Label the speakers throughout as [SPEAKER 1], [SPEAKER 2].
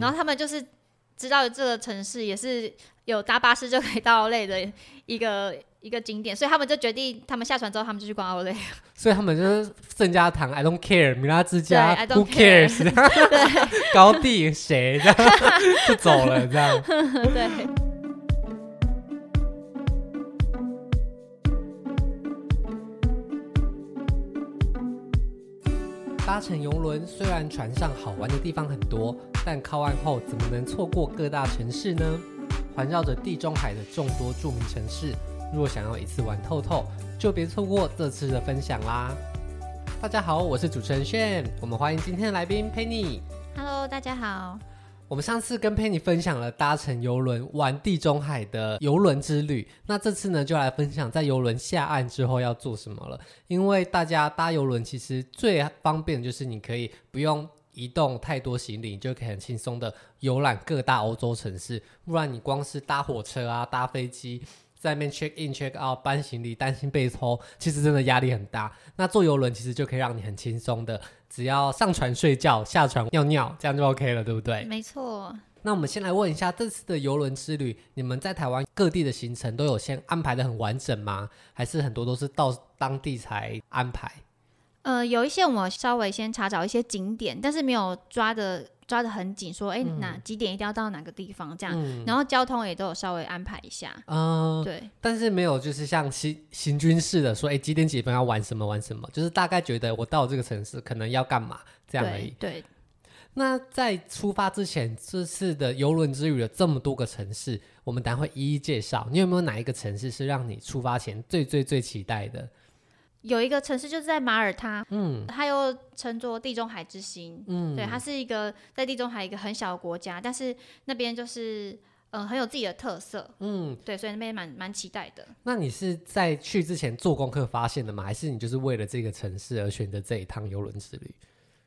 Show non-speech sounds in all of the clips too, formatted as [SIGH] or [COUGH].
[SPEAKER 1] 然后他们就是知道这个城市也是有搭巴士就可以到 Outlet 的一个 [LAUGHS] 一个景点，所以他们就决定，他们下船之后他们就去逛 Outlet。
[SPEAKER 2] 所以他们就是圣家堂，I don't care，米拉之家，Who
[SPEAKER 1] care,
[SPEAKER 2] cares？高地 [LAUGHS] 谁这样就走了这样。[LAUGHS]
[SPEAKER 1] 对。
[SPEAKER 2] 搭乘邮轮，虽然船上好玩的地方很多，但靠岸后怎么能错过各大城市呢？环绕着地中海的众多著名城市，若想要一次玩透透，就别错过这次的分享啦！大家好，我是主持人炫，我们欢迎今天的来宾 Penny。
[SPEAKER 1] Hello，大家好。
[SPEAKER 2] 我们上次跟佩妮分享了搭乘邮轮玩地中海的邮轮之旅，那这次呢就来分享在邮轮下岸之后要做什么了。因为大家搭邮轮其实最方便的就是你可以不用移动太多行李，你就可以很轻松的游览各大欧洲城市。不然你光是搭火车啊、搭飞机，在那边 check in check out 搬行李，担心被偷，其实真的压力很大。那坐游轮其实就可以让你很轻松的。只要上船睡觉，下船尿尿，这样就 OK 了，对不对？
[SPEAKER 1] 没错。
[SPEAKER 2] 那我们先来问一下，这次的游轮之旅，你们在台湾各地的行程都有先安排的很完整吗？还是很多都是到当地才安排？
[SPEAKER 1] 呃，有一些我们稍微先查找一些景点，但是没有抓的。抓的很紧，说哎，哪几点一定要到哪个地方这样，嗯、然后交通也都有稍微安排一下，嗯，对，
[SPEAKER 2] 但是没有就是像行行军式的说，哎，几点几分要玩什么玩什么，就是大概觉得我到这个城市可能要干嘛这样而已。
[SPEAKER 1] 对。对，
[SPEAKER 2] 那在出发之前，这次的游轮之旅有这么多个城市，我们等下会一一介绍。你有没有哪一个城市是让你出发前最最最期待的？
[SPEAKER 1] 有一个城市就是在马耳他，嗯，它又称作地中海之星，嗯，对，它是一个在地中海一个很小的国家，但是那边就是嗯、呃、很有自己的特色，嗯，对，所以那边蛮蛮期待的。
[SPEAKER 2] 那你是在去之前做功课发现的吗？还是你就是为了这个城市而选择这一趟游轮之旅？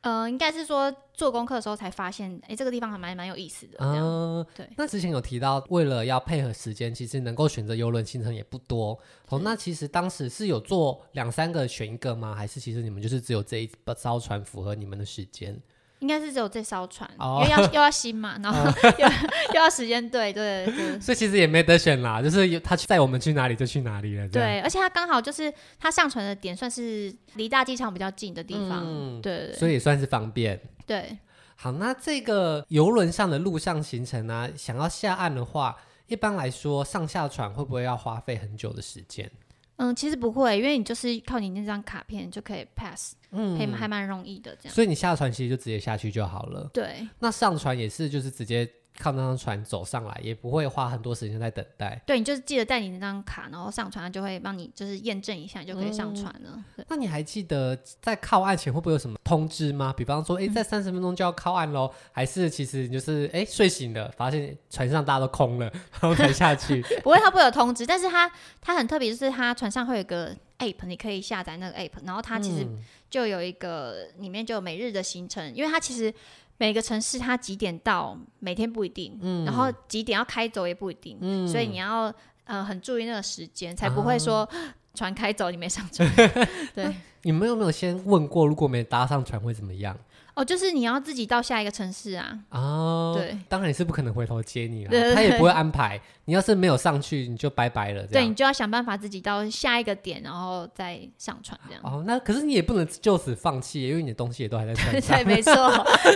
[SPEAKER 1] 呃，应该是说做功课的时候才发现，哎，这个地方还蛮蛮有意思的。嗯，对。
[SPEAKER 2] 那之前有提到，为了要配合时间，其实能够选择游轮行程也不多。哦，那其实当时是有做两三个选一个吗？还是其实你们就是只有这一艘船符合你们的时间？
[SPEAKER 1] 应该是只有这艘船，哦、因为要 [LAUGHS] 又要新嘛，然后 [LAUGHS] 又 [LAUGHS] 又要时间，对对对，
[SPEAKER 2] 所以其实也没得选啦，就是他带我们去哪里就去哪里了。
[SPEAKER 1] 对，而且他刚好就是他上船的点算是离大机场比较近的地方，嗯、对，对对，
[SPEAKER 2] 所以也算是方便。
[SPEAKER 1] 对，
[SPEAKER 2] 好，那这个游轮上的陆上行程呢、啊，想要下岸的话，一般来说上下船会不会要花费很久的时间？
[SPEAKER 1] 嗯，其实不会，因为你就是靠你那张卡片就可以 pass，嗯，还还蛮容易的这样。
[SPEAKER 2] 所以你下船其实就直接下去就好了。
[SPEAKER 1] 对。
[SPEAKER 2] 那上船也是就是直接。靠那张船走上来，也不会花很多时间在等待。
[SPEAKER 1] 对，你就是记得带你那张卡，然后上船，它就会帮你就是验证一下，你就可以上船了。
[SPEAKER 2] 嗯、那你还记得在靠岸前会不会有什么通知吗？比方说，哎，在三十分钟就要靠岸喽，嗯、还是其实你就是哎睡醒了，发现船上大家都空了，然后才下去？[LAUGHS]
[SPEAKER 1] 不会，它不会有通知，但是它它很特别，就是它船上会有个 app，你可以下载那个 app，然后它其实就有一个、嗯、里面就有每日的行程，因为它其实。每个城市它几点到，每天不一定，嗯、然后几点要开走也不一定，嗯、所以你要呃很注意那个时间，才不会说、啊、船开走你没上船。[LAUGHS] 对，
[SPEAKER 2] 你们有没有先问过，如果没搭上船会怎么样？
[SPEAKER 1] 哦，就是你要自己到下一个城市啊！哦，对，
[SPEAKER 2] 当然也是不可能回头接你了，他也不会安排。你要是没有上去，你就拜拜了。
[SPEAKER 1] 对，你就要想办法自己到下一个点，然后再上船这样。
[SPEAKER 2] 哦，那可是你也不能就此放弃，因为你的东西也都还在船上。[LAUGHS]
[SPEAKER 1] 对，没错。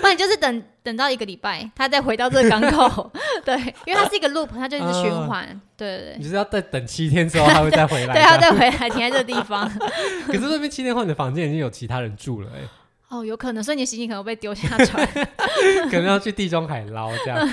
[SPEAKER 1] 那你就是等等到一个礼拜，他再回到这个港口。[LAUGHS] 对，因为它是一个 loop，它就一直循环。对对对。你
[SPEAKER 2] 就是要再等七天之后，他会再回来。[LAUGHS]
[SPEAKER 1] 对，他再回来停在这个地方。
[SPEAKER 2] 可是那边七天后，你的房间已经有其他人住了哎。
[SPEAKER 1] 哦，有可能，所以你的行李可能被丢下船，[LAUGHS]
[SPEAKER 2] 可能要去地中海捞这样。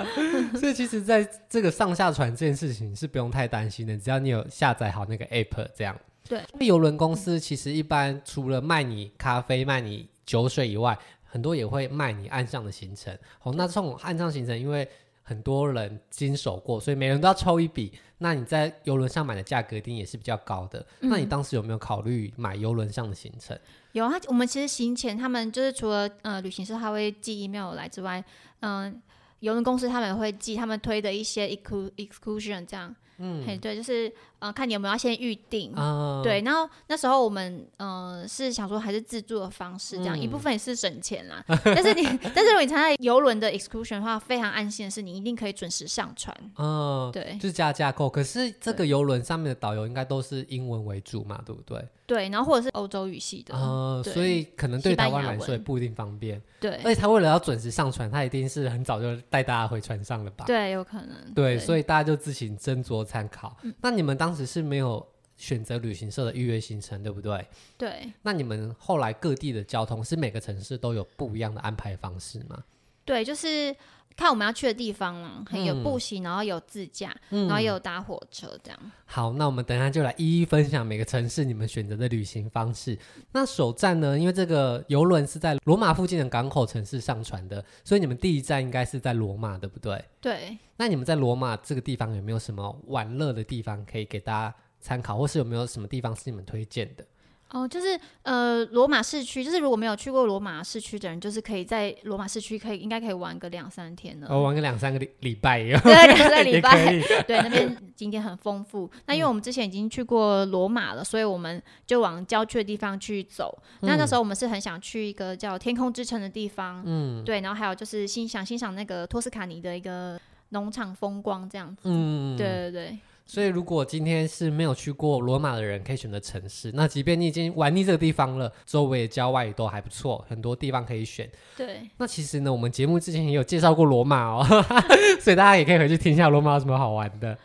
[SPEAKER 2] [LAUGHS] 所以其实，在这个上下船这件事情是不用太担心的，只要你有下载好那个 app 这样。
[SPEAKER 1] 对，
[SPEAKER 2] 邮轮公司其实一般除了卖你咖啡、卖你酒水以外，很多也会卖你岸上的行程。哦，那这种岸上行程，因为很多人经手过，所以每人都要抽一笔。那你在游轮上买的价格一定也是比较高的。嗯、那你当时有没有考虑买游轮上的行程？
[SPEAKER 1] 有啊，我们其实行前他们就是除了呃旅行社他会寄 email 来之外，嗯、呃，邮轮公司他们会寄他们推的一些 excursion 这样，嗯，嘿，对，就是呃，看你有没有要先预定
[SPEAKER 2] 啊。
[SPEAKER 1] 对，然后那时候我们呃是想说还是自助的方式，这样、嗯、一部分也是省钱啦。[LAUGHS] 但是你，但是如果你参加游轮的 excursion 的话，非常安心的是你一定可以准时上船。
[SPEAKER 2] 嗯，
[SPEAKER 1] 对，
[SPEAKER 2] 就是加价购。可是这个游轮上面的导游应该都是英文为主嘛，对不对？
[SPEAKER 1] 对，然后或者是欧洲语系的，
[SPEAKER 2] 呃，所以可能对台湾来说也不一定方便。
[SPEAKER 1] 对，
[SPEAKER 2] 而且他为了要准时上船，他一定是很早就带大家回船上了吧？
[SPEAKER 1] 对，有可能。
[SPEAKER 2] 对，对所以大家就自行斟酌参考。嗯。那你们当时是没有选择旅行社的预约行程，对不对？
[SPEAKER 1] 对。
[SPEAKER 2] 那你们后来各地的交通是每个城市都有不一样的安排方式吗？
[SPEAKER 1] 对，就是。看我们要去的地方啊，很有步行，然后有自驾，嗯，然后也有搭火车这样。
[SPEAKER 2] 好，那我们等一下就来一一分享每个城市你们选择的旅行方式。那首站呢，因为这个游轮是在罗马附近的港口城市上船的，所以你们第一站应该是在罗马，对不对？
[SPEAKER 1] 对。那
[SPEAKER 2] 你们在罗马这个地方有没有什么玩乐的地方可以给大家参考，或是有没有什么地方是你们推荐的？
[SPEAKER 1] 哦，就是呃，罗马市区，就是如果没有去过罗马市区的人，就是可以在罗马市区可以应该可以玩个两三天的。
[SPEAKER 2] 哦，玩个两三个礼礼拜
[SPEAKER 1] 对，两三个礼拜。[LAUGHS] 对，那边景点很丰富。那因为我们之前已经去过罗马了，所以我们就往郊区的地方去走。嗯。那那时候我们是很想去一个叫天空之城的地方。嗯。对，然后还有就是欣赏欣赏那个托斯卡尼的一个农场风光这样子。嗯。对对对。
[SPEAKER 2] 所以，如果今天是没有去过罗马的人，可以选择城市。那即便你已经玩腻这个地方了，周围的郊外也都还不错，很多地方可以选。
[SPEAKER 1] 对。那
[SPEAKER 2] 其实呢，我们节目之前也有介绍过罗马哦，[LAUGHS] 所以大家也可以回去听一下罗马有什么好玩的。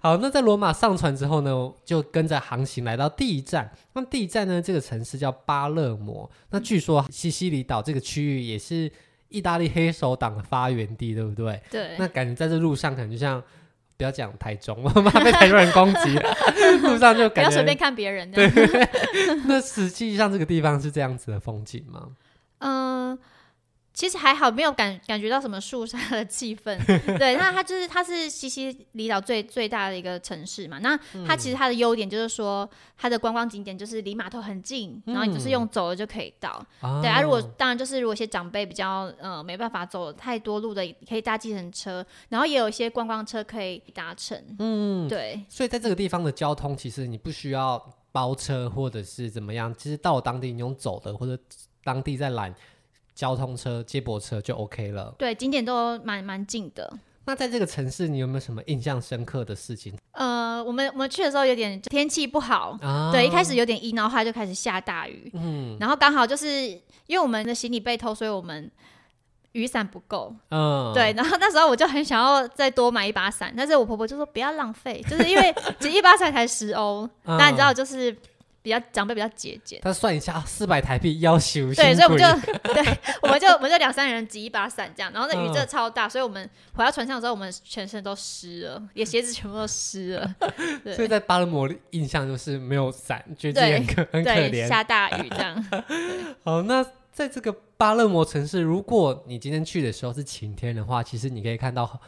[SPEAKER 2] 好，那在罗马上船之后呢，就跟着航行来到第一站。那第一站呢，这个城市叫巴勒摩。那据说西西里岛这个区域也是意大利黑手党的发源地，对不对？
[SPEAKER 1] 对。
[SPEAKER 2] 那感觉在这路上可能就像。不要讲台中，[LAUGHS] 我怕被台中人攻击。[LAUGHS] 路上就感觉不要
[SPEAKER 1] 随便看别人。
[SPEAKER 2] 对，[LAUGHS] 那实际上这个地方是这样子的风景吗？
[SPEAKER 1] 嗯。其实还好，没有感感觉到什么肃杀的气氛。[LAUGHS] 对，那它就是它是西西里岛最最大的一个城市嘛。那它其实它的优点就是说，它的观光景点就是离码头很近，嗯、然后你就是用走了就可以到。嗯、对啊，如果当然就是如果一些长辈比较呃没办法走太多路的，可以搭计程车，然后也有一些观光车可以搭乘。嗯，对。
[SPEAKER 2] 所以在这个地方的交通，其实你不需要包车或者是怎么样，其实到当地你用走的，或者当地在拦。交通车、接驳车就 OK 了。
[SPEAKER 1] 对，景点都蛮蛮近的。
[SPEAKER 2] 那在这个城市，你有没有什么印象深刻的事情？
[SPEAKER 1] 呃，我们我们去的时候有点天气不好，啊、对，一开始有点阴，然后后来就开始下大雨。嗯，然后刚好就是因为我们的行李被偷，所以我们雨伞不够。嗯，对，然后那时候我就很想要再多买一把伞，但是我婆婆就说不要浪费，就是因为只一把伞才十欧，那、[LAUGHS] 嗯、你知道就是。比较长辈比较节俭，
[SPEAKER 2] 他算一下四百台币要求，
[SPEAKER 1] 对，所以我们就 [LAUGHS] 对，我们就我们就两三人挤一把伞这样，然后那雨真的超大，嗯，所以我们回到船上的时候，我们全身都湿了，也鞋子全部都湿了。[LAUGHS]
[SPEAKER 2] 所以在巴勒摩的印象就是没有伞，觉得很可很可怜，
[SPEAKER 1] 下大雨这样。[LAUGHS]
[SPEAKER 2] 好，那在这个巴勒摩城市，如果你今天去的时候是晴天的话，其实你可以看到。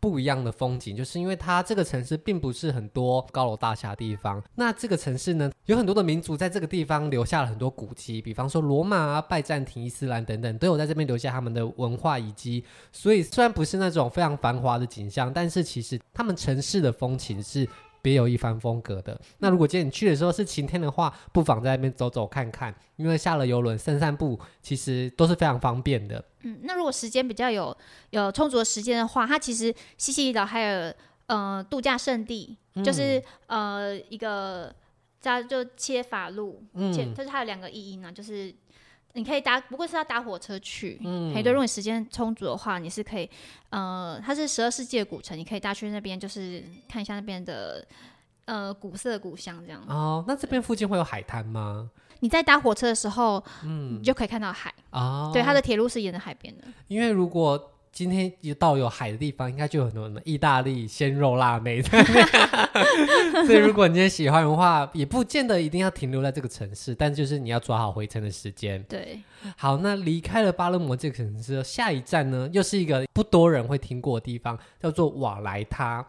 [SPEAKER 2] 不一样的风景，就是因为它这个城市并不是很多高楼大厦的地方。那这个城市呢，有很多的民族在这个地方留下了很多古迹，比方说罗马啊、拜占庭、伊斯兰等等，都有在这边留下他们的文化遗迹。所以虽然不是那种非常繁华的景象，但是其实他们城市的风情是。别有一番风格的。那如果今天你去的时候是晴天的话，不妨在那边走走看看，因为下了游轮散散步，其实都是非常方便的。
[SPEAKER 1] 嗯，那如果时间比较有有充足的时间的话，它其实西西里岛还有呃度假胜地，嗯、就是呃一个叫就切法路，嗯，就是它有两个意义呢，就是。你可以搭，不过是要搭火车去。嗯，对，如果你时间充足的话，你是可以，呃，它是十二世纪的古城，你可以搭去那边，就是看一下那边的，呃，古色古香这样。
[SPEAKER 2] 哦，那这边附近会有海滩吗？
[SPEAKER 1] 你在搭火车的时候，嗯，你就可以看到海。哦，对，它的铁路是沿着海边的。
[SPEAKER 2] 因为如果今天一到有海的地方，应该就有很多什么意大利鲜肉辣妹。[LAUGHS] 所以如果你今天喜欢的话，也不见得一定要停留在这个城市，但就是你要抓好回程的时间。
[SPEAKER 1] 对，
[SPEAKER 2] 好，那离开了巴勒摩这个城市，下一站呢，又是一个不多人会听过的地方，叫做瓦莱他。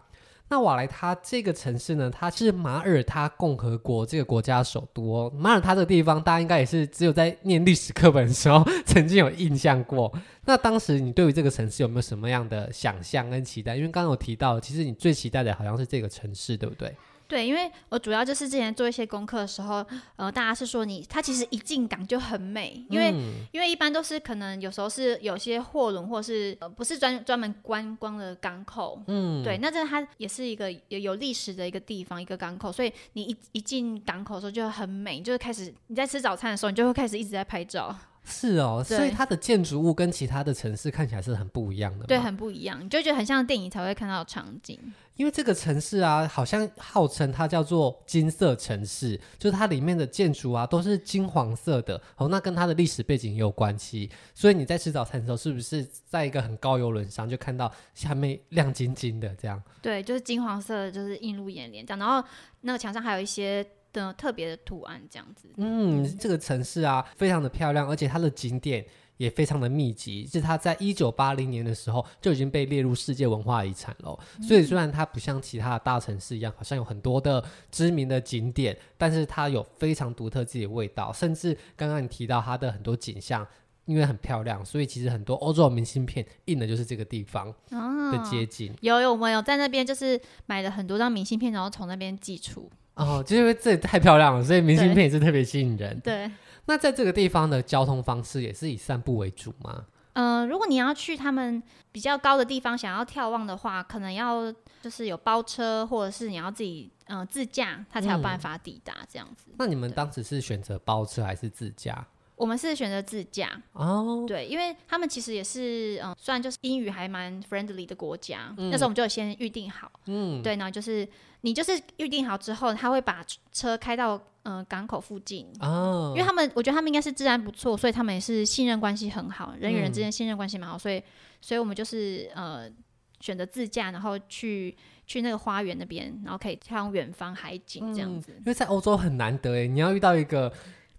[SPEAKER 2] 那瓦莱塔这个城市呢，它是马耳他共和国这个国家首都哦。马耳他这个地方，大家应该也是只有在念历史课本的时候 [LAUGHS] 曾经有印象过。那当时你对于这个城市有没有什么样的想象跟期待？因为刚刚有提到，其实你最期待的好像是这个城市，对不对？
[SPEAKER 1] 对，因为我主要就是之前做一些功课的时候，呃，大家是说你它其实一进港就很美，因为、嗯、因为一般都是可能有时候是有些货轮或是呃不是专专门观光的港口，嗯，对，那这它也是一个有有历史的一个地方，一个港口，所以你一一进港口的时候就很美，就是开始你在吃早餐的时候，你就会开始一直在拍照。
[SPEAKER 2] 是哦，所以它的建筑物跟其他的城市看起来是很不一样的。
[SPEAKER 1] 对，很不一样，你就觉得很像电影才会看到的场景。
[SPEAKER 2] 因为这个城市啊，好像号称它叫做金色城市，就是它里面的建筑啊都是金黄色的。哦，那跟它的历史背景也有关系。所以你在吃早餐的时候，是不是在一个很高游轮上就看到下面亮晶晶的这样？
[SPEAKER 1] 对，就是金黄色的，就是映入眼帘这样。然后那个墙上还有一些。的特别的图案这样子，
[SPEAKER 2] 嗯，这个城市啊，非常的漂亮，而且它的景点也非常的密集。是它在一九八零年的时候就已经被列入世界文化遗产了。嗯。所以虽然它不像其他的大城市一样，好像有很多的知名的景点，但是它有非常独特自己的味道。甚至刚刚你提到它的很多景象，因为很漂亮，所以其实很多欧洲的明信片印的就是这个地方的街景。
[SPEAKER 1] 哦。有有，我们有在那边就是买了很多张明信片，然后从那边寄出。
[SPEAKER 2] 哦，就因为这里太漂亮了，所以明信片也是特别吸引人。
[SPEAKER 1] 对，
[SPEAKER 2] 那在这个地方的交通方式也是以散步为主吗？
[SPEAKER 1] 嗯、呃，如果你要去他们比较高的地方，想要眺望的话，可能要就是有包车，或者是你要自己嗯、呃、自驾，他才有办法抵达这样子、嗯。
[SPEAKER 2] 那你们当时是选择包车还是自驾？
[SPEAKER 1] 我们是选择自驾哦，对，因为他们其实也是嗯，虽然就是英语还蛮 friendly 的国家、嗯。那时候我们就先预定好，嗯，对，然后就是你就是预定好之后，他会把车开到嗯、呃、港口附近哦，因为他们我觉得他们应该是治安不错，所以他们也是信任关系很好，人与人之间信任关系蛮好，所以所以我们就是呃选择自驾，然后去去那个花园那边，然后可以眺望远方海景这样子。
[SPEAKER 2] 嗯、因为在欧洲很难得哎，你要遇到一个。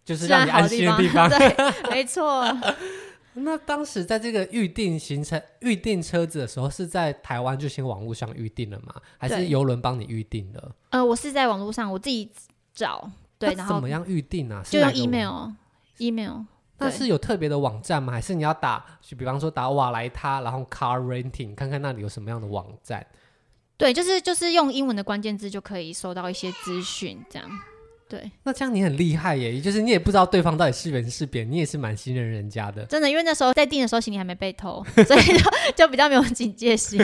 [SPEAKER 2] 就是让你安心的地方，[LAUGHS]
[SPEAKER 1] 对，[LAUGHS] 没错。[LAUGHS]
[SPEAKER 2] 那当时在这个预定行程、预定车子的时候，是在台湾就先网络上预定了吗？还是邮轮帮你预定的？
[SPEAKER 1] 呃，我是在网络上我自己找，对，然后
[SPEAKER 2] 怎么样预定啊？
[SPEAKER 1] 就用 email，email。
[SPEAKER 2] 那是有特别的网站吗？还是你要打，就比方说打瓦莱他，然后 car renting，看看那里有什么样的网站？
[SPEAKER 1] 对，就是就是用英文的关键字就可以收到一些资讯，这样。对，
[SPEAKER 2] 那这样你很厉害耶，就是你也不知道对方到底是人是扁，你也是蛮信任人家的。
[SPEAKER 1] 真的，因为那时候在订的时候行李还没被偷，[LAUGHS] 所以就就比较没有警戒心。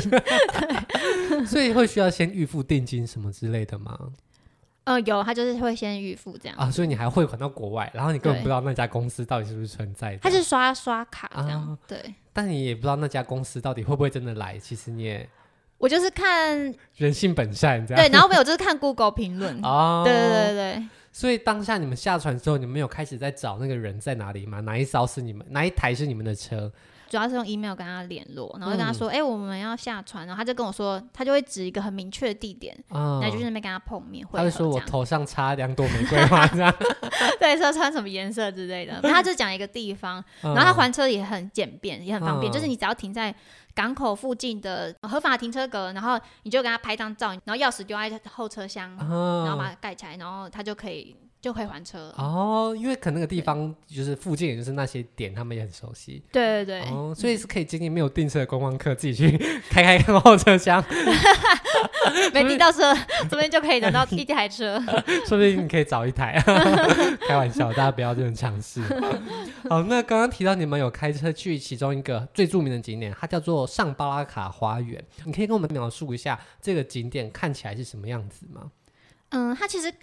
[SPEAKER 1] [LAUGHS]
[SPEAKER 2] 所以会需要先预付定金什么之类的吗？
[SPEAKER 1] 呃，有，他就是会先预付这样
[SPEAKER 2] 啊，所以你还汇款到国外，然后你根本不知道那家公司到底是不是存在的。
[SPEAKER 1] 他是刷刷卡这样，啊，对。
[SPEAKER 2] 但你也不知道那家公司到底会不会真的来，其实你也。
[SPEAKER 1] 我就是看
[SPEAKER 2] 人性本善，这样
[SPEAKER 1] 对，然后没有就是看 Google 评论哦，对对对对。
[SPEAKER 2] 所以当下你们下船之后，你们有开始在找那个人在哪里吗？哪一艘是你们？哪一台是你们的车？
[SPEAKER 1] 主要是用 email 跟他联络，然后跟他说：“哎、嗯欸，我们要下船。”然后他就跟我说，他就会指一个很明确的地点，嗯，那就是那边跟他碰面。
[SPEAKER 2] 他就说我头上插两朵玫瑰花，这样 [LAUGHS]
[SPEAKER 1] 对，说穿什么颜色之类的。[LAUGHS] 然后他就讲一个地方，然后他还车也很简便，也很方便，嗯、就是你只要停在港口附近的合法停车格，然后你就给他拍张照，然后钥匙丢在后车厢，嗯，然后把它盖起来，然后他就可以。就可以还车
[SPEAKER 2] 哦，因为可能那个地方就是附近，也就是那些点，他们也很熟悉。
[SPEAKER 1] 对对对，
[SPEAKER 2] 哦，所以是可以建议没有订车的观光客自己去 [LAUGHS] 开开 [LAUGHS] 看后车厢，[LAUGHS]
[SPEAKER 1] 没订到车，这边就可以等到一台车，
[SPEAKER 2] 说不定你可以找一台。开玩笑，大家不要这种尝试。好，那刚刚提到你们有开车去其中一个最著名的景点，它叫做上巴拉卡花园，你可以跟我们描述一下这个景点看起来是什么样子吗？
[SPEAKER 1] 嗯，它其实。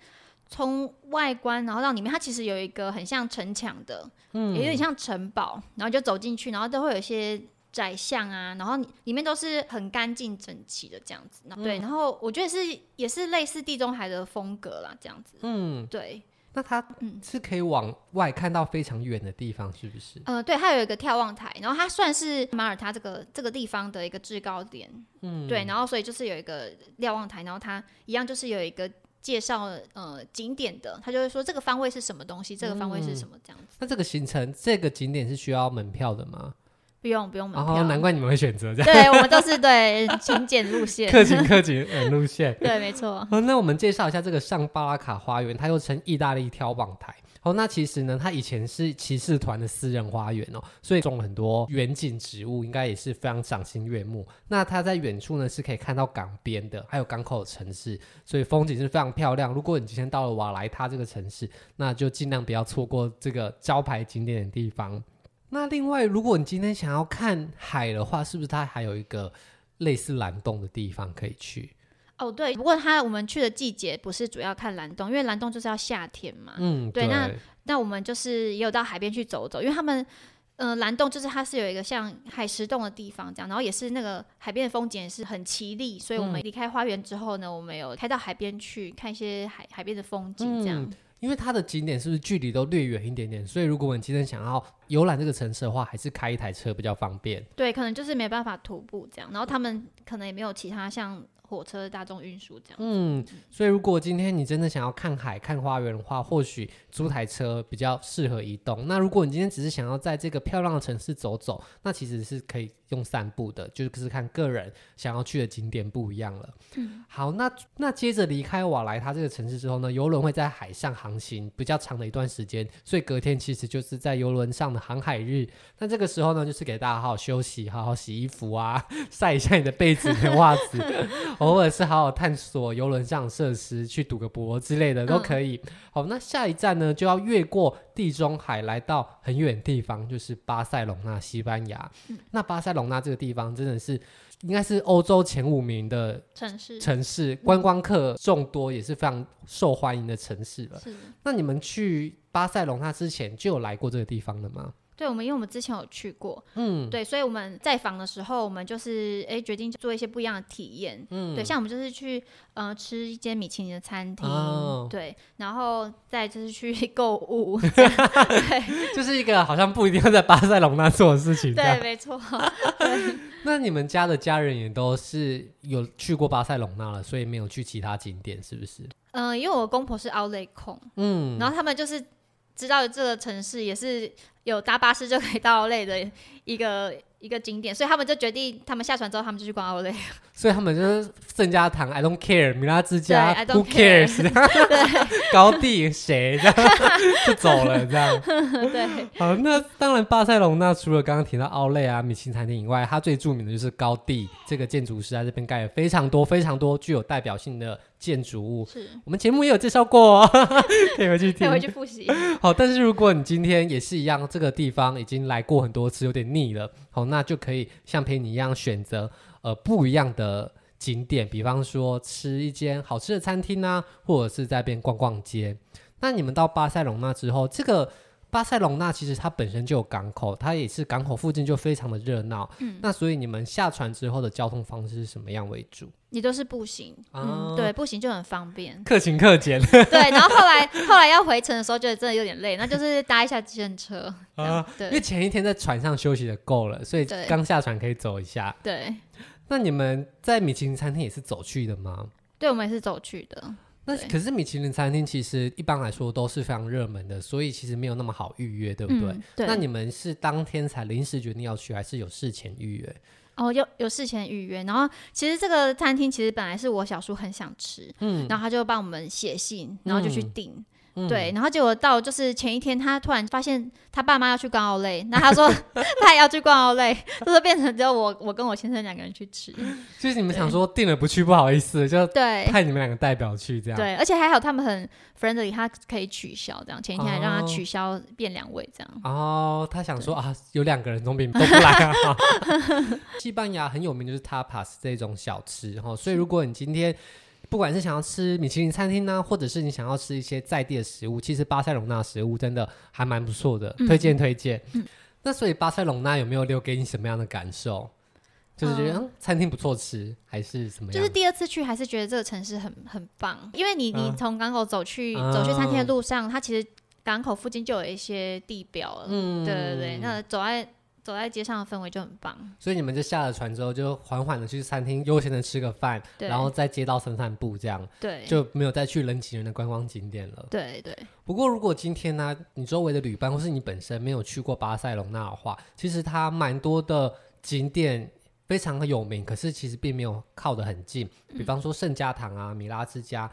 [SPEAKER 1] 从外观，然后到里面，它其实有一个很像城墙的，嗯，也有点像城堡，然后就走进去，然后都会有一些窄巷啊，然后里面都是很干净整齐的这样子，嗯，对，然后我觉得是也是类似地中海的风格啦，这样子，嗯，对。
[SPEAKER 2] 那它嗯是可以往外看到非常远的地方，是不是？
[SPEAKER 1] 嗯，呃，对，它有一个眺望台，然后它算是马耳他这个这个地方的一个制高点，嗯，对，然后所以就是有一个瞭望台，然后它一样就是有一个。介绍呃景点的，他就会说这个方位是什么东西，这个方位是什么这样子。
[SPEAKER 2] 嗯、那这个行程这个景点是需要门票的吗？
[SPEAKER 1] 不用不用门
[SPEAKER 2] 票。哦，难怪你们会选择这样。
[SPEAKER 1] 对，我们都是对勤俭路线，
[SPEAKER 2] 克勤克勤呃路线。[LAUGHS]
[SPEAKER 1] 对，没错。
[SPEAKER 2] 好，那我们介绍一下这个上巴拉卡花园，它又称意大利眺望台。哦，那其实呢，它以前是骑士团的私人花园哦，所以种了很多远景植物，应该也是非常赏心悦目。那它在远处呢是可以看到港边的，还有港口的城市，所以风景是非常漂亮。如果你今天到了瓦莱塔这个城市，那就尽量不要错过这个招牌景点的地方。那另外，如果你今天想要看海的话，是不是它还有一个类似蓝洞的地方可以去？
[SPEAKER 1] 哦，对，不过它我们去的季节不是主要看蓝洞，因为蓝洞就是要夏天嘛。嗯，对，对那那我们就是也有到海边去走走，因为他们，呃，蓝洞就是它是有一个像海石洞的地方这样，然后也是那个海边的风景也是很奇丽，所以我们离开花园之后呢，嗯、我们有开到海边去看一些海海边的风景这样。嗯因为它的景点是不是距离都略远一点点，所以如果我们今天想要游览这个城市的话，还是开一台车比较方便。对，可能就是没办法徒步这样，然后他们可能也没有其他像。火车、大众运输这样。嗯，所以如果今天你真的想要看海、看花园的话，或许租台车比较适合移动。那如果你今天只是想要在这个漂亮的城市走走，那其实是可以用散步的，就是看个人想要去的景点不一样了。嗯，好，那那接着离开瓦莱他这个城市之后呢，游轮会在海上航行比较长的一段时间，所以隔天其实就是在游轮上的航海日。那这个时候呢，就是给大家好好休息、好好洗衣服啊，[LAUGHS] 晒一下你的被子、你的袜子。偶尔是好好探索游轮上设施，去赌个博之类的都可以。嗯、好，那下一站呢，就要越过地中海，来到很远的地方，就是巴塞隆纳，西班牙。嗯、那巴塞隆纳这个地方真的是应该是欧洲前五名的城市，城市观光客众多，也是非常受欢迎的城市了。是。那你们去巴塞隆纳之前就有来过这个地方了吗？对，我们因为我们之前有去过，嗯，对，所以我们在访的时候，我们就是哎决定做一些不一样的体验，嗯，对，像我们就是去呃吃一间米其林的餐厅，哦、对，然后再就是去购物，[LAUGHS] 对，[LAUGHS] 就是一个好像不一定要在巴塞隆那做的事情，对，没错。[LAUGHS] 那你们家的家人也都是有去过巴塞隆那了，所以没有去其他景点，是不是？嗯、呃，因为我公婆是奥雷控，嗯，然后他们就是知道这个城市也是。有搭巴士就可以到奥莱的一个一个景点，所以他们就决定，他们下船之后，他们就去逛奥莱。[LAUGHS] 所以他们就是圣家堂，I don't care，米拉之家，Who cares？[LAUGHS] 高地谁这样就走了这样。[LAUGHS] 对，好，那当然巴塞隆那除了刚刚提到奥莱啊、米其林餐厅以外，它最著名的就是高地这个建筑师在这边盖了非常多非常多具有代表性的建筑物。是我们节目也有介绍过哦，可以回去听，可以回去复习。好，但是如果你今天也是一样。这个地方已经来过很多次，有点腻了。好，那就可以像陪你一样选择呃不一样的景点，比方说吃一间好吃的餐厅啊，或者是在边逛逛街。那你们到巴塞隆那之后，这个。巴塞隆纳其实它本身就有港口，它也是港口附近就非常的热闹。嗯，那所以你们下船之后的交通方式是什么样为主？你都是步行，啊、嗯，对，步行就很方便，克勤克俭。[LAUGHS] 对，然后后来 [LAUGHS] 后来要回程的时候，觉得真的有点累，那就是搭一下计程车啊。对，因为前一天在船上休息的够了，所以刚下船可以走一下。对，那你们在米其林餐厅也是走去的吗？对，我们也是走去的。那可是米其林餐厅其实一般来说都是非常热门的，所以其实没有那么好预约，对不对？嗯、对。那你们是当天才临时决定要去，还是有事前预约？哦，有有事前预约。然后其实这个餐厅其实本来是我小叔很想吃，嗯，然后他就帮我们写信，然后就去订。嗯嗯、对，然后结果到就是前一天，他突然发现他爸妈要去逛奥莱，那他说 [LAUGHS] 他也要去逛奥莱，就是变成只有我我跟我先生两个人去吃。[LAUGHS] 就是你们想说定了不去不好意思，就对派你们两个代表去这样。对，而且还好他们很 friendly，他可以取消这样，前一天还让他取消变两位这样。哦，他想说啊，有两个人总比都不来啊。[LAUGHS] 西班牙很有名就是 tapas 这种小吃，然后所以如果你今天。不管是想要吃米其林餐厅呢、啊，或者是你想要吃一些在地的食物，其实巴塞隆纳食物真的还蛮不错的，嗯、推荐推荐。嗯、那所以巴塞隆纳有没有留给你什么样的感受？就是觉得、嗯、餐厅不错吃，还是什么样？就是第二次去还是觉得这个城市很很棒，因为你你从港口走去、嗯、走去餐厅的路上，它其实港口附近就有一些地标了。嗯，对对对，那走在。走在街上的氛围就很棒。
[SPEAKER 2] 所以你们就下了船之后，就缓缓的去餐厅悠闲的吃个饭，然后在街道散散步，这样，
[SPEAKER 1] 对，
[SPEAKER 2] 就没有再去人挤人的观光景点了。
[SPEAKER 1] 对对。
[SPEAKER 2] 不过如果今天呢、啊，你周围的旅伴或是你本身没有去过巴塞隆纳的话，其实它蛮多的景点非常的有名，可是其实并没有靠得很近。比方说圣家堂啊、米拉之家。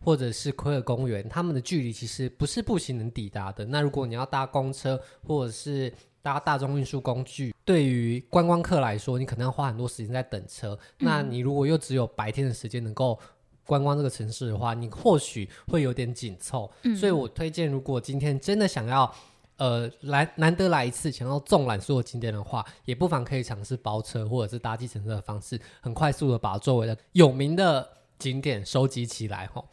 [SPEAKER 2] 或者是奎尔公园，他们的距离其实不是步行能抵达的。那如果你要搭公车或者是搭大众运输工具，对于观光客来说，你可能要花很多时间在等车。嗯。那你如果又只有白天的时间能够观光这个城市的话，你或许会有点紧凑。嗯。所以我推荐，如果今天真的想要，呃，来难得来一次，想要纵览所有景点的话，也不妨可以尝试包车或者是搭计程车的方式，很快速的把周围的有名的。景点收集起来吼，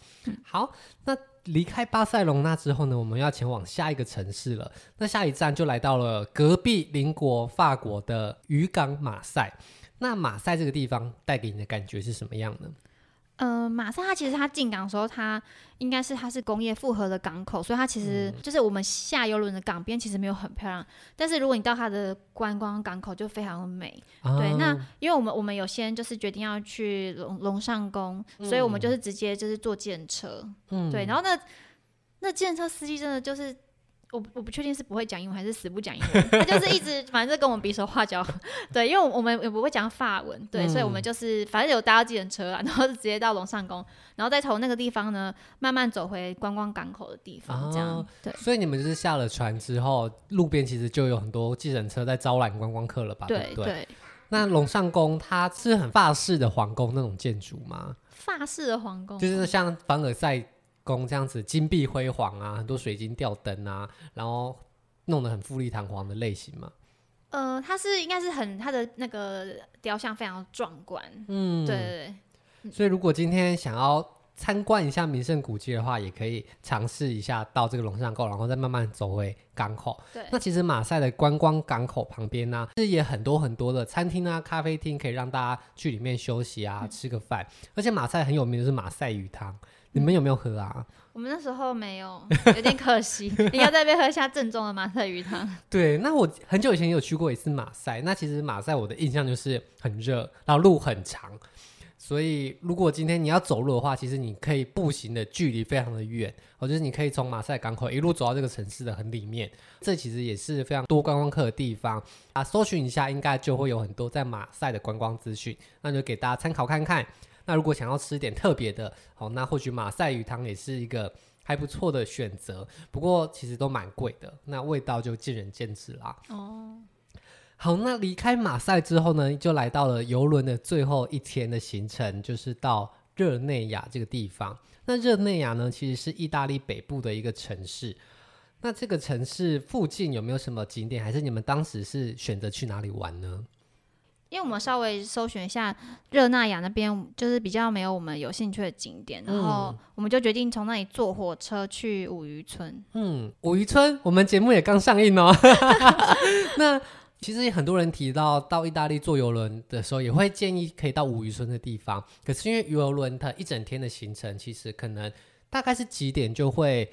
[SPEAKER 2] 好，那离开巴塞隆纳之后呢，我们要前往下一个城市了。那下一站就来到了隔壁邻国法国的渔港马赛。那马赛这个地方带给你的感觉是什么样呢？
[SPEAKER 1] 呃，马萨它其实它进港的时候，它应该是它是工业复合的港口，所以它其实就是我们下游轮的港边其实没有很漂亮，但是如果你到它的观光港口就非常的美。啊、对，那因为我们我们有先就是决定要去龙龙上宫，所以我们就是直接就是坐计程车。嗯，对，然后那那计程车司机真的就是。我我不确定是不会讲英文还是死不讲英文，他就是一直反正跟我们比手画脚，[LAUGHS] 对，因为我们也不会讲法文，对、嗯，所以我们就是反正有搭到计程车啊，[LAUGHS] 然后就直接到龙上宫，然后再从那个地方呢慢慢走回观光港口的地方，这样、哦，对。所
[SPEAKER 2] 以你们就是下了船之后，路边其实就有很多计程车在招揽观光客了吧？对对，对。那龙上宫它是很法式的皇宫那种建筑吗？
[SPEAKER 1] 法式的皇宫
[SPEAKER 2] 就是像凡尔赛。宫这样子金碧辉煌啊，很多水晶吊灯啊，然后弄得很富丽堂皇的类型嘛。
[SPEAKER 1] 呃，它是应该是很它的那个雕像非常壮观。嗯，对对对。
[SPEAKER 2] 所以如果今天想要参观一下名胜古迹的话，也可以尝试一下到这个龙上宫，然后再慢慢走回港口。对。那其实马赛的观光港口旁边呢、啊，是也很多很多的餐厅啊、咖啡厅，可以让大家去里面休息啊、嗯、吃个饭。而且马赛很有名的是马赛鱼汤。你们有没有喝啊？
[SPEAKER 1] 我们那时候没有，有点可惜。[LAUGHS] 你要在这边喝一下正宗的马赛鱼汤。
[SPEAKER 2] 对，那我很久以前也有去过一次马赛。那其实马赛我的印象就是很热，然后路很长。所以如果今天你要走路的话，其实你可以步行的距离非常的远。我觉得你可以从马赛港口一路走到这个城市的很里面。这其实也是非常多观光客的地方啊。搜寻一下，应该就会有很多在马赛的观光资讯。那就给大家参考看看。那如果想要吃点特别的，好，那或许马赛鱼汤也是一个还不错的选择。不过其实都蛮贵的，那味道就见仁见智啦。哦，好，那离开马赛之后呢，就来到了游轮的最后一天的行程，就是到热内亚这个地方。那热内亚呢，其实是意大利北部的一个城市。那这个城市附近有没有什么景点？还是你们当时是选择去哪里玩呢？
[SPEAKER 1] 因为我们稍微搜寻一下热那亚那边，就是比较没有我们有兴趣的景点，然后我们就决定从那里坐火车去五渔村。
[SPEAKER 2] 嗯，五渔村，我们节目也刚上映哦。[LAUGHS] 那其实很多人提到到意大利坐游轮的时候，也会建议可以到五渔村的地方。可是因为游轮它一整天的行程，其实可能大概是几点就会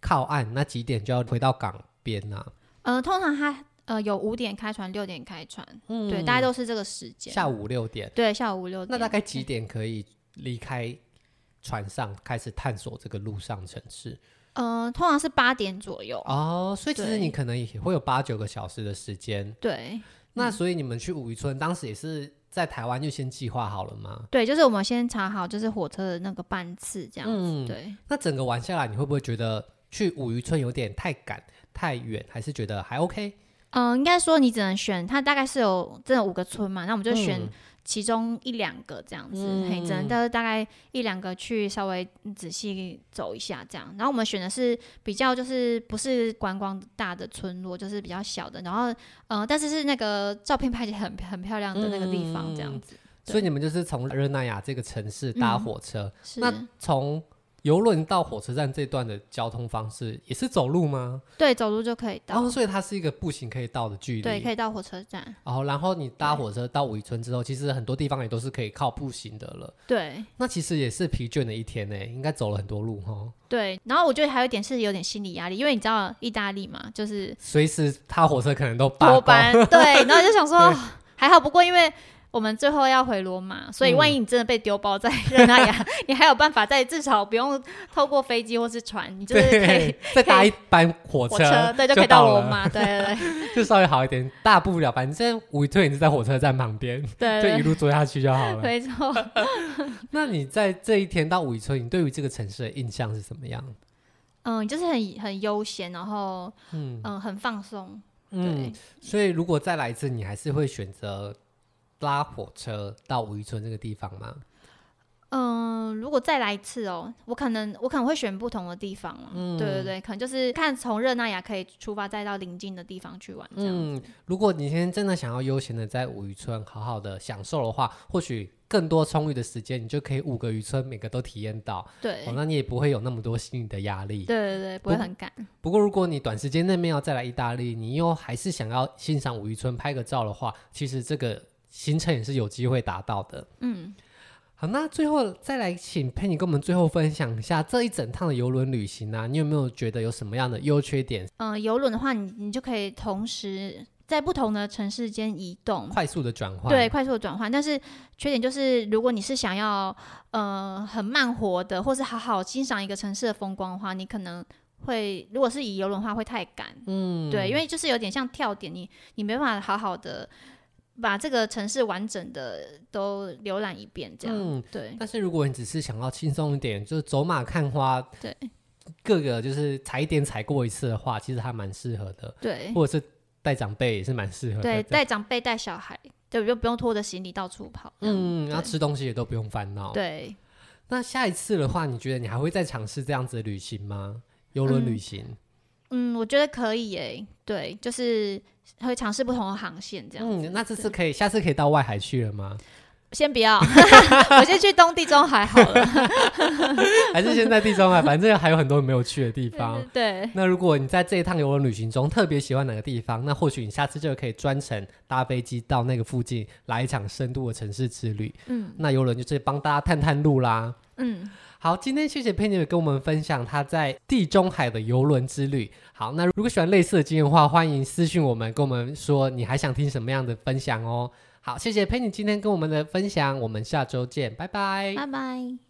[SPEAKER 2] 靠岸，那几点就要回到港边呢？
[SPEAKER 1] 呃，通常它。呃，有五点开船，六点开船，嗯，对，大概都是这个时间。
[SPEAKER 2] 下午六点，
[SPEAKER 1] 对，下午五六点。
[SPEAKER 2] 那大概几点可以离开船上，开始探索这个陆上城市？
[SPEAKER 1] 呃，通常是八点左右。
[SPEAKER 2] 哦，所以其实你可能也会有八九个小时的时间。
[SPEAKER 1] 对。
[SPEAKER 2] 那所以你们去五渔村，当时也是在台湾就先计划好了吗？
[SPEAKER 1] 对，就是我们先查好，就是火车的那个班次这样子。嗯，对。
[SPEAKER 2] 那整个玩下来，你会不会觉得去五渔村有点太赶、太远，还是觉得还 OK？
[SPEAKER 1] 嗯，应该说你只能选，它大概是有这五个村嘛，那我们就选其中一两个这样子，嗯、嘿，只能大大概一两个去稍微仔细走一下这样。然后我们选的是比较就是不是观光大的村落，就是比较小的，然后嗯，但是是那个照片拍起很很漂亮的那个地方这样子。
[SPEAKER 2] 所以你们就是从热那亚这个城市搭火车，
[SPEAKER 1] 嗯、
[SPEAKER 2] 那从邮轮到火车站这段的交通方式也是走路吗？
[SPEAKER 1] 对，走路就可以到。
[SPEAKER 2] 哦，所以它是一个步行可以到的距离。
[SPEAKER 1] 对，可以到火车站。
[SPEAKER 2] 哦，然后你搭火车到五渔村之后，其实很多地方也都是可以靠步行的了。
[SPEAKER 1] 对，
[SPEAKER 2] 那其实也是疲倦的一天呢，应该走了很多路哈。
[SPEAKER 1] 对，然后我觉得还有一点是有点心理压力，因为你知道意大利嘛，就是
[SPEAKER 2] 随时他火车可能都
[SPEAKER 1] 脱班。对，然后就想说 [LAUGHS] 还好，不过因为。我们最后要回罗马，所以万一你真的被丢包在热那亚，嗯、[LAUGHS] 你还有办法在至少不用透过飞机或是船，你就是可以
[SPEAKER 2] 再搭一班火车，
[SPEAKER 1] 火车对，就可以到罗马，对对对，[LAUGHS]
[SPEAKER 2] 就稍微好一点，大不了反正五推也是在火车站旁边，
[SPEAKER 1] 对，
[SPEAKER 2] 就一路坐下去就好了，
[SPEAKER 1] 没错。[LAUGHS]
[SPEAKER 2] 那你在这一天到五村，你对于这个城市的印象是什么样？
[SPEAKER 1] 嗯，就是很很悠闲，然后嗯嗯很放松，
[SPEAKER 2] 嗯，所以如果再来一次，你还是会选择。拉火车到五渔村这个地方吗？
[SPEAKER 1] 嗯，如果再来一次哦，我可能我可能会选不同的地方。嗯，对对对，可能就是看从热那亚可以出发，再到邻近的地方去玩。嗯，
[SPEAKER 2] 如果你今天真的想要悠闲的在五渔村好好的享受的话，或许更多充裕的时间，你就可以五个渔村每个都体验到。
[SPEAKER 1] 对，
[SPEAKER 2] 哦，那你也不会有那么多心理的压力。
[SPEAKER 1] 对对对，不会很赶。
[SPEAKER 2] 不过如果你短时间内没有再来意大利，你又还是想要欣赏五渔村拍个照的话，其实这个。行程也是有机会达到的。嗯，好，那最后再来请 Penny 跟我们最后分享一下这一整趟的游轮旅行啊，你有没有觉得有什么样的优缺点？
[SPEAKER 1] 嗯、呃，邮轮的话，你你就可以同时在不同的城市间移动，
[SPEAKER 2] 快速的转换。
[SPEAKER 1] 对，快速的转换。但是缺点就是，如果你是想要呃很慢活的，或是好好欣赏一个城市的风光的话，你可能会如果是以游轮的话会太赶。嗯，对，因为就是有点像跳点，你你没办法好好的。把这个城市完整的都浏览一遍，这样。嗯，对。
[SPEAKER 2] 但是如果你只是想要轻松一点，就是走马看花，
[SPEAKER 1] 对，
[SPEAKER 2] 各个就是踩点踩过一次的话，其实还蛮适合的。
[SPEAKER 1] 对，
[SPEAKER 2] 或者是带长辈也是蛮适合的。
[SPEAKER 1] 对，带长辈带小孩，对，就不用拖着行李到处跑。
[SPEAKER 2] 嗯，然后吃东西也都不用烦恼。
[SPEAKER 1] 对。
[SPEAKER 2] 那下一次的话，你觉得你还会再尝试这样子的旅行吗？游轮旅行？
[SPEAKER 1] 嗯，我觉得可以诶。对，就是。会尝试不同的航线，这样。
[SPEAKER 2] 嗯，那这次可以，下次可以到外海去了吗？[LAUGHS]
[SPEAKER 1] 先不要，[LAUGHS] 我先去东地中海好了。[LAUGHS]
[SPEAKER 2] 还是先在地中海，反正还有很多没有去的地方。
[SPEAKER 1] 对。
[SPEAKER 2] 那如果你在这一趟游轮旅行中特别喜欢哪个地方，那或许你下次就可以专程搭飞机到那个附近来一场深度的城市之旅。嗯。那游轮就是帮大家探探路啦。嗯。好，今天谢谢佩妮跟我们分享她在地中海的游轮之旅。好，那如果喜欢类似的经验的话，欢迎私讯我们，跟我们说你还想听什么样的分享哦。好，谢谢佩妮今天跟我们的分享，我们下周见，拜拜，
[SPEAKER 1] 拜拜。